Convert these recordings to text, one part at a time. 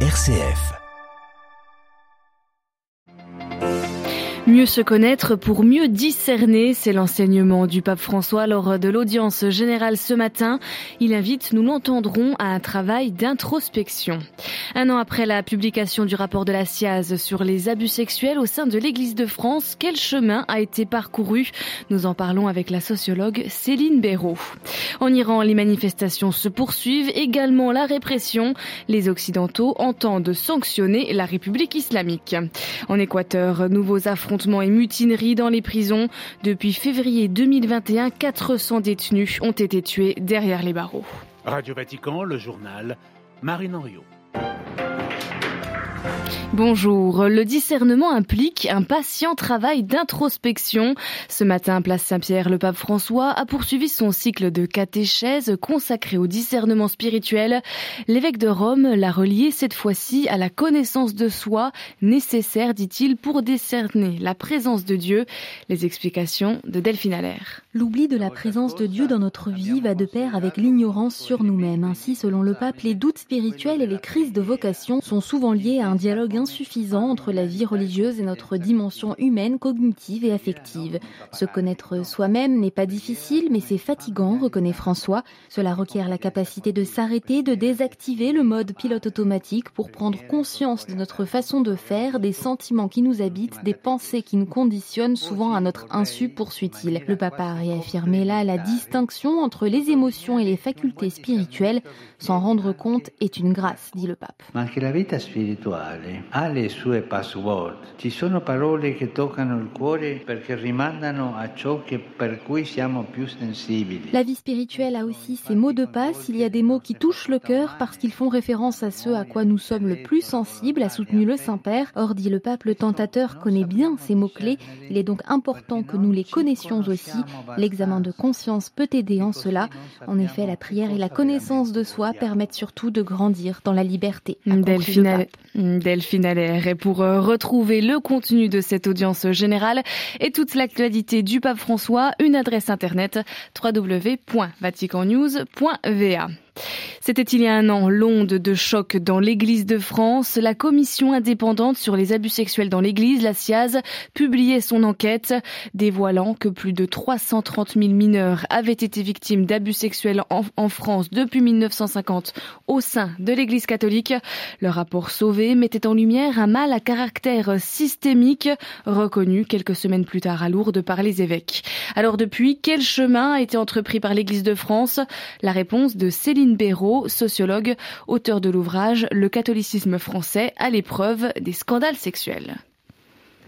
RCF. Mieux se connaître pour mieux discerner, c'est l'enseignement du pape François lors de l'audience générale ce matin. Il invite, nous l'entendrons, à un travail d'introspection. Un an après la publication du rapport de la SIAZ sur les abus sexuels au sein de l'Église de France, quel chemin a été parcouru? Nous en parlons avec la sociologue Céline Béraud. En Iran, les manifestations se poursuivent, également la répression. Les Occidentaux entendent sanctionner la République islamique. En Équateur, nouveaux affrontements et mutineries dans les prisons. Depuis février 2021, 400 détenus ont été tués derrière les barreaux. Radio Vatican, le journal, Marine Henriot. Bonjour. Le discernement implique un patient travail d'introspection. Ce matin, place Saint-Pierre, le pape François a poursuivi son cycle de catéchèse consacré au discernement spirituel. L'évêque de Rome l'a relié cette fois-ci à la connaissance de soi, nécessaire, dit-il, pour discerner la présence de Dieu. Les explications de Delphine Allaire. L'oubli de la présence de Dieu dans notre vie va de pair avec l'ignorance sur nous-mêmes. Ainsi, selon le pape, les doutes spirituels et les crises de vocation sont souvent liés à un dialogue insuffisant entre la vie religieuse et notre dimension humaine, cognitive et affective. Se connaître soi-même n'est pas difficile, mais c'est fatigant, reconnaît François. Cela requiert la capacité de s'arrêter, de désactiver le mode pilote automatique pour prendre conscience de notre façon de faire, des sentiments qui nous habitent, des pensées qui nous conditionnent, souvent à notre insu, poursuit-il. Le papa a réaffirmé là la distinction entre les émotions et les facultés spirituelles. S'en rendre compte est une grâce, dit le pape. Ha le sue password. Ci sono parole che toccano il cuore perché rimandano a ciò che per cui siamo più sensibili. La vie spirituelle a aussi ses mots de passe. Il y a des mots qui touchent le cœur parce qu'ils font référence à ceux à quoi nous sommes le plus sensibles, a soutenu le Saint-Père. Or, dit le pape, le tentateur connaît bien ces mots-clés. Il est donc important que nous les connaissions aussi. L'examen de conscience peut aider en cela. En effet, la prière et la connaissance de soi permettent surtout de grandir dans la liberté. Delphine, Delphine et pour euh, retrouver le contenu de cette audience générale et toute l'actualité du pape François, une adresse internet www.vaticannews.va. C'était il y a un an l'onde de choc dans l'Église de France. La commission indépendante sur les abus sexuels dans l'Église, la CIAZ, publiait son enquête dévoilant que plus de 330 000 mineurs avaient été victimes d'abus sexuels en, France depuis 1950 au sein de l'Église catholique. Le rapport Sauvé mettait en lumière un mal à caractère systémique reconnu quelques semaines plus tard à Lourdes par les évêques. Alors depuis, quel chemin a été entrepris par l'Église de France? La réponse de Céline Béraud, sociologue, auteur de l'ouvrage Le catholicisme français à l'épreuve des scandales sexuels.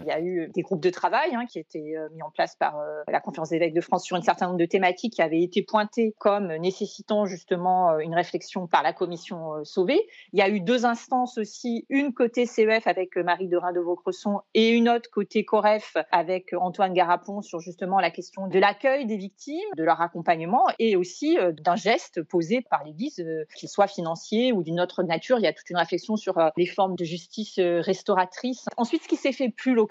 Il y a eu des groupes de travail hein, qui étaient euh, mis en place par euh, la conférence d'évêques de France sur un certain nombre de thématiques qui avaient été pointées comme nécessitant justement euh, une réflexion par la commission Sauvé. Il y a eu deux instances aussi, une côté CEF avec Marie de de Vaucresson et une autre côté COREF avec Antoine Garapon sur justement la question de l'accueil des victimes, de leur accompagnement et aussi d'un geste posé par l'Église, qu'il soit financier ou d'une autre nature. Il y a toute une réflexion sur les formes de justice restauratrice. Ensuite, ce qui s'est fait plus localement.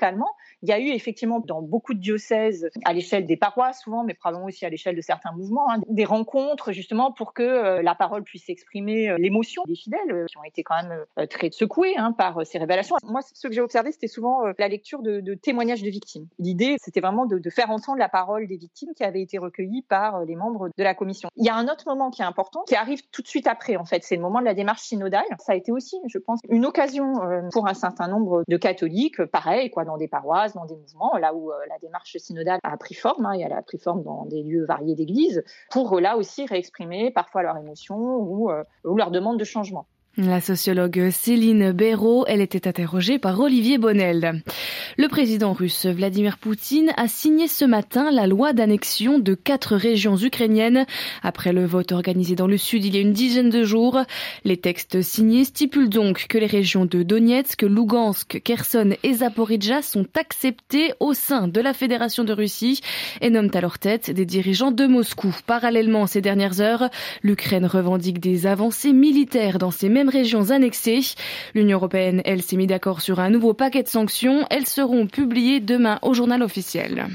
Il y a eu effectivement dans beaucoup de diocèses, à l'échelle des paroisses souvent, mais probablement aussi à l'échelle de certains mouvements, hein, des rencontres justement pour que euh, la parole puisse exprimer euh, l'émotion des fidèles euh, qui ont été quand même très secoués hein, par ces révélations. Moi, ce que j'ai observé, c'était souvent la lecture de, témoignages de victimes. L'idée, c'était vraiment de, faire entendre la parole des victimes qui avaient été recueillies par les membres de la commission. Il y a un autre moment qui est important, qui arrive tout de suite après, en fait, c'est le moment de la démarche synodale. Ça a été aussi, je pense, une occasion pour un certain nombre de catholiques, pareil, quoi, dans des paroisses, dans des mouvements, là où euh, la démarche synodale a pris forme, hein, et elle a pris forme dans des lieux variés d'église, pour euh, là aussi réexprimer parfois leurs émotions ou, euh, ou leurs demandes de changement. La sociologue Céline Béraud, elle était interrogée par Olivier Bonnel. Le président russe Vladimir Poutine a signé ce matin la loi d'annexion de quatre régions ukrainiennes. Après le vote organisé dans le sud il y a une dizaine de jours, les textes signés stipulent donc que les régions de Donetsk, Lugansk, Kherson et Zaporizhia sont acceptées au sein de la Fédération de Russie et nomment à leur tête des dirigeants de Moscou. Parallèlement, ces dernières heures, l'Ukraine revendique des avancées militaires dans ces mêmes régions annexées. L'Union européenne, elle, s'est mise d'accord sur un nouveau paquet de sanctions. Elles seront publiées demain au journal officiel.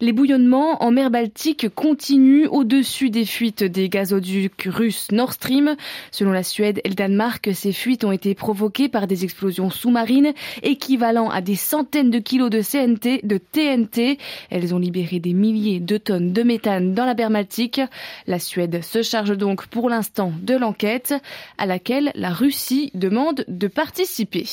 Les bouillonnements en mer Baltique continuent au-dessus des fuites des gazoducs russes Nord Stream. Selon la Suède et le Danemark, ces fuites ont été provoquées par des explosions sous-marines équivalent à des centaines de kilos de, CNT, de TNT. Elles ont libéré des milliers de tonnes de méthane dans la mer Baltique. La Suède se charge donc pour l'instant de l'enquête à laquelle la Russie demande de participer.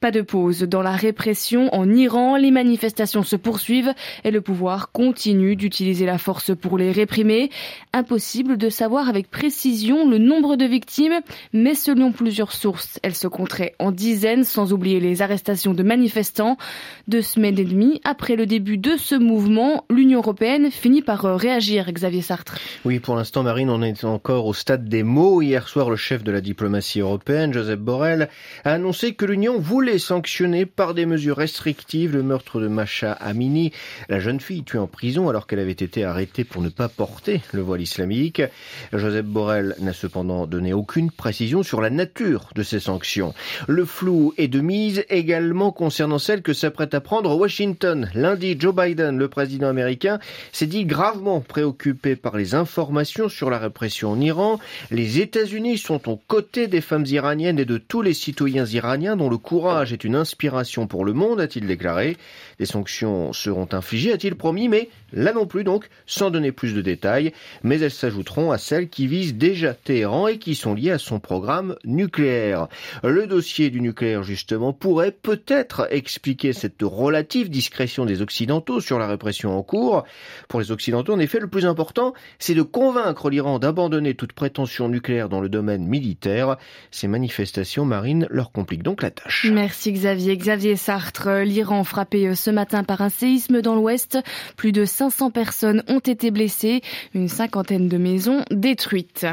Pas de pause dans la répression en Iran. Les manifestations se poursuivent et le pouvoir continue d'utiliser la force pour les réprimer. Impossible de savoir avec précision le nombre de victimes, mais selon plusieurs sources, elles se compteraient en dizaines, sans oublier les arrestations de manifestants. Deux semaines et demie après le début de ce mouvement, l'Union européenne finit par réagir, Xavier Sartre. Oui, pour l'instant, Marine, on est encore au stade des mots. Hier soir, le chef de la diplomatie européenne, Joseph Borrell, a annoncé que l'Union voulait sanctionner par des mesures restrictives le meurtre de Masha Amini, la jeune fille tuée en prison alors qu'elle avait été arrêtée pour ne pas porter le voile islamique. Joseph Borrell n'a cependant donné aucune précision sur la nature de ces sanctions. Le flou est de mise également concernant celle que s'apprête à prendre Washington. Lundi, Joe Biden, le président américain, s'est dit gravement préoccupé par les informations sur la répression en Iran. Les États-Unis sont aux côtés des femmes iraniennes et de tous les citoyens iraniens dont le le courage est une inspiration pour le monde, a-t-il déclaré. Des sanctions seront infligées, a-t-il promis, mais là non plus donc, sans donner plus de détails, mais elles s'ajouteront à celles qui visent déjà Téhéran et qui sont liées à son programme nucléaire. Le dossier du nucléaire, justement, pourrait peut-être expliquer cette relative discrétion des Occidentaux sur la répression en cours. Pour les Occidentaux, en effet, le plus important, c'est de convaincre l'Iran d'abandonner toute prétention nucléaire dans le domaine militaire. Ces manifestations marines leur compliquent donc la tâche. Merci Xavier. Xavier Sartre, l'Iran frappé euh, ce matin par un séisme dans l'ouest. Plus de 500 personnes ont été blessées, une cinquantaine de maisons détruites.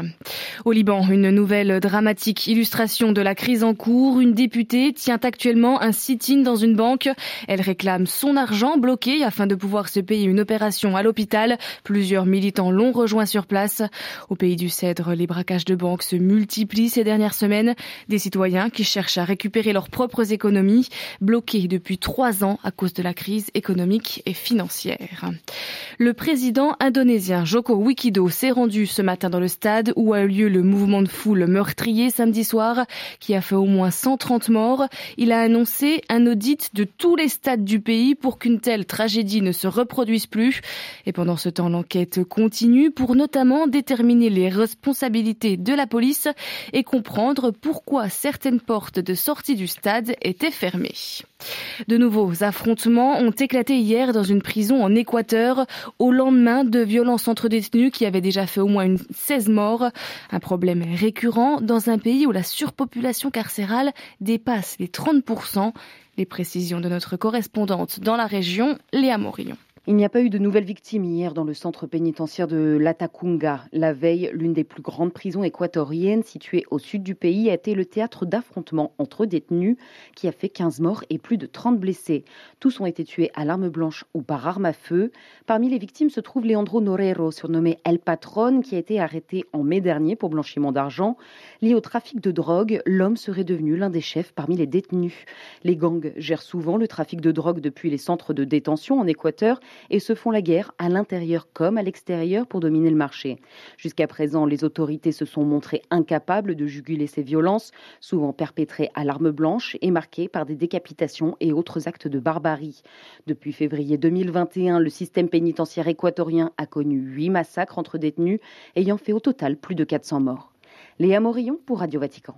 Au Liban, une nouvelle dramatique illustration de la crise en cours. Une députée tient actuellement un sit-in dans une banque. Elle réclame son argent bloqué afin de pouvoir se payer une opération à l'hôpital. Plusieurs militants l'ont rejoint sur place. Au pays du Cèdre, les braquages de banques se multiplient ces dernières semaines. Des citoyens qui cherchent à récupérer leurs propres économies, bloquées depuis trois ans à cause de la crise économique et financière. Le président indonésien Joko Widodo s'est rendu ce matin dans le stade où a eu lieu le mouvement de foule meurtrier samedi soir qui a fait au moins 130 morts. Il a annoncé un audit de tous les stades du pays pour qu'une telle tragédie ne se reproduise plus. Et pendant ce temps, l'enquête continue pour notamment déterminer les responsabilités de la police et comprendre pourquoi certaines portes de sortie du était fermé. De nouveaux affrontements ont éclaté hier dans une prison en Équateur au lendemain de violences entre détenus qui avaient déjà fait au moins une 16 morts. Un problème récurrent dans un pays où la surpopulation carcérale dépasse les 30%. Les précisions de notre correspondante dans la région, Léa Morillon. Il n'y a pas eu de nouvelles victimes hier dans le centre pénitentiaire de Latacunga. La veille, l'une des plus grandes prisons équatoriennes située au sud du pays a été le théâtre d'affrontements entre détenus qui a fait 15 morts et plus de 30 blessés. Tous ont été tués à l'arme blanche ou par arme à feu. Parmi les victimes se trouve Leandro Norero, surnommé El Patron, qui a été arrêté en mai dernier pour blanchiment d'argent. Lié au trafic de drogue, l'homme serait devenu l'un des chefs parmi les détenus. Les gangs gèrent souvent le trafic de drogue depuis les centres de détention en Équateur et se font la guerre à l'intérieur comme à l'extérieur pour dominer le marché. Jusqu'à présent, les autorités se sont montrées incapables de juguler ces violences, souvent perpétrées à l'arme blanche et marquées par des décapitations et autres actes de barbarie. Depuis février 2021, le système pénitentiaire équatorien a connu huit massacres entre détenus, ayant fait au total plus de 400 morts. Léa Morillon pour Radio Vatican.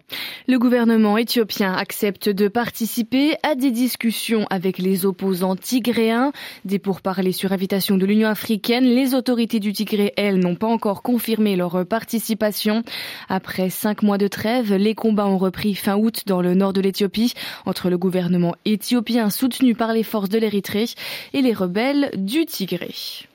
Le gouvernement éthiopien accepte de participer à des discussions avec les opposants tigréens. Des pourparlers sur invitation de l'Union africaine. Les autorités du Tigré, elles, n'ont pas encore confirmé leur participation. Après cinq mois de trêve, les combats ont repris fin août dans le nord de l'Éthiopie entre le gouvernement éthiopien soutenu par les forces de l'Érythrée et les rebelles du Tigré.